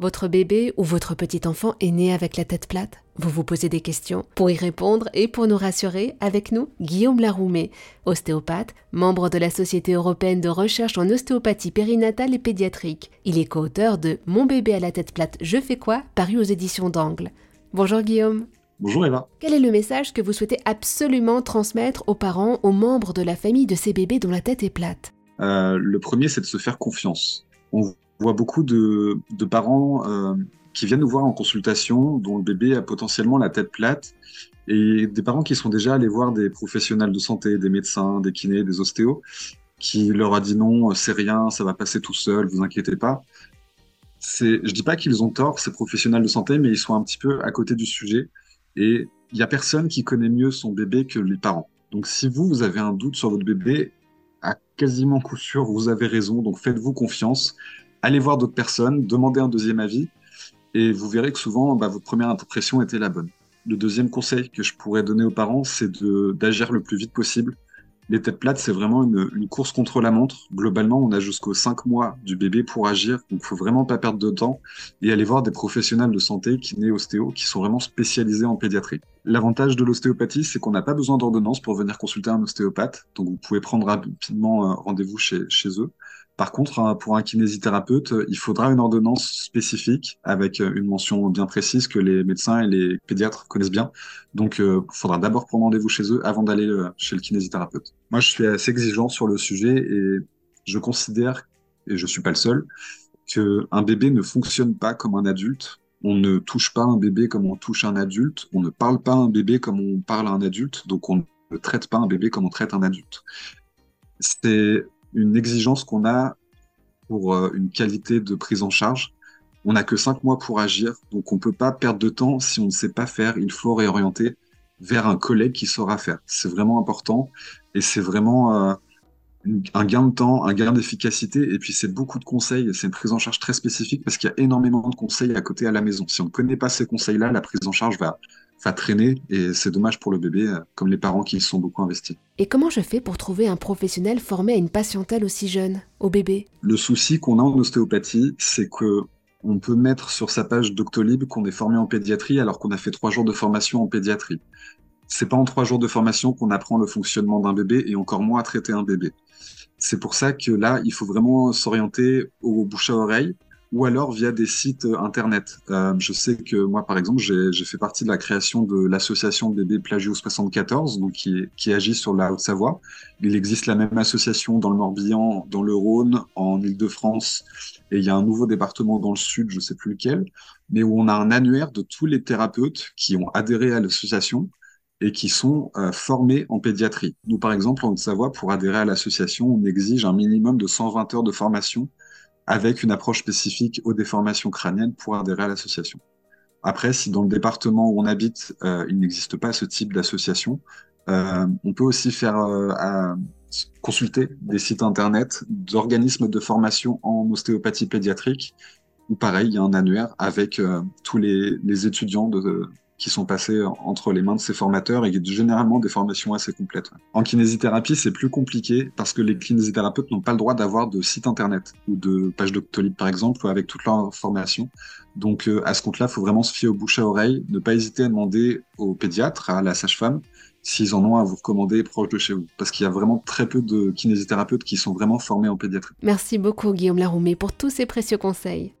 Votre bébé ou votre petit enfant est né avec la tête plate? Vous vous posez des questions Pour y répondre et pour nous rassurer, avec nous, Guillaume Laroumé, ostéopathe, membre de la Société européenne de recherche en ostéopathie périnatale et pédiatrique. Il est co-auteur de Mon bébé à la tête plate, je fais quoi? paru aux éditions d'Angle. Bonjour Guillaume. Bonjour Eva. Quel est le message que vous souhaitez absolument transmettre aux parents, aux membres de la famille de ces bébés dont la tête est plate? Euh, Le premier, c'est de se faire confiance. On voit beaucoup de, parents euh, qui viennent nous voir en consultation dont le bébé a potentiellement la tête plate et des parents qui sont déjà allés voir des professionnels de santé, des médecins, des kinés, des ostéos, qui leur a dit non, c'est rien, ça va passer tout seul, vous inquiétez pas. C'est, je dis pas qu'ils ont tort, ces professionnels de santé, mais ils sont un petit peu à côté du sujet. Et il y a personne qui connaît mieux son bébé que les parents. Donc si vous, vous avez un doute sur votre bébé, à quasiment coup sûr, vous avez raison. Donc faites-vous confiance allez voir d'autres personnes, demandez un deuxième avis, et vous verrez que souvent, bah, votre première impression était la bonne. Le deuxième conseil que je pourrais donner aux parents, c'est d'agir le plus vite possible. Les têtes plates, c'est vraiment une, course contre la montre. Globalement, on a jusqu'aux 5 mois du bébé pour agir, donc il faut vraiment pas perdre de temps et aller voir des professionnels de santé, kinés, ostéo, qui sont vraiment spécialisés en pédiatrie. L'avantage de l'ostéopathie, c'est qu'on n'a pas besoin d'ordonnance pour venir consulter un ostéopathe, donc vous pouvez prendre rapidement rendez-vous chez, chez eux. Par contre, pour un kinésithérapeute, il faudra une ordonnance spécifique avec une mention bien précise que les médecins et les pédiatres connaissent bien. Donc, il faudra d'abord prendre rendez-vous chez eux avant d'aller euh, chez le kinésithérapeute. Moi, je suis assez exigeant sur le sujet et je considère, et je suis pas le seul, qu'un bébé ne fonctionne pas comme un adulte. On ne touche pas un bébé comme on touche un adulte. On ne parle pas un bébé comme on parle à un adulte. Donc, on ne traite pas un bébé comme on traite un adulte. C'est une exigence qu'on a pour euh, une qualité de prise en charge. On n'a que cinq mois pour agir, donc on ne peut pas perdre de temps si on ne sait pas faire. Il faut réorienter vers un collègue qui saura faire. C'est vraiment important et c'est vraiment euh, un gain de temps, un gain d'efficacité et puis c'est beaucoup de conseils. C'est une prise en charge très spécifique parce qu'il y a énormément de conseils à côté à la maison. Si on ne connaît pas ces conseils-là, la prise en charge va va traîner et c'est dommage pour le bébé, euh, comme les parents qui y sont beaucoup investis. Et comment je fais pour trouver un professionnel formé à une patientèle aussi jeune, au bébé? Le souci qu'on a en ostéopathie, c'est que on peut mettre sur sa page Doctolib qu'on est formé en pédiatrie alors qu'on a fait trois jours de formation en pédiatrie. C'est pas en trois jours de formation qu'on apprend le fonctionnement d'un bébé et encore moins à traiter un bébé. C'est pour ça que là, il faut vraiment s'orienter au bouche à oreille, ou alors via des sites euh, internet. Euh, je sais que moi, par exemple, j'ai fait partie de la création de l'association bébé Plagio 74, donc qui, qui agit sur la Haute-Savoie. Il existe la même association dans le Morbihan, dans le Rhône, en Île-de-France, et il y a un nouveau département dans le sud, je ne sais plus lequel, mais où on a un annuaire de tous les thérapeutes qui ont adhéré à l'association et qui sont euh, formés en pédiatrie. Nous, par exemple, en Haute-Savoie, pour adhérer à l'association, on exige un minimum de 120 heures de formation avec une approche spécifique aux déformations crâniennes pour adhérer à l'association. Après, si dans le département où on habite, euh, il n'existe pas ce type d'association, euh, on peut aussi faire euh, consulter des sites internet d'organismes de formation en ostéopathie pédiatrique, où pareil, il y a un annuaire avec tous les, les étudiants de, qui sont passés entre les mains de ces formateurs et généralement des formations assez complètes. En kinésithérapie, c'est plus compliqué parce que les kinésithérapeutes n'ont pas le droit d'avoir de site internet ou de page Doctolib par exemple avec toute leur information. Donc euh, à ce compte-là, il faut vraiment se fier au bouche à oreille, ne pas hésiter à demander au pédiatre, à la sage-femme, s'ils en ont à vous recommander proche de chez vous. Parce qu'il y a vraiment très peu de kinésithérapeutes qui sont vraiment formés en pédiatrie. Merci beaucoup Guillaume Laroumé pour tous ces précieux conseils.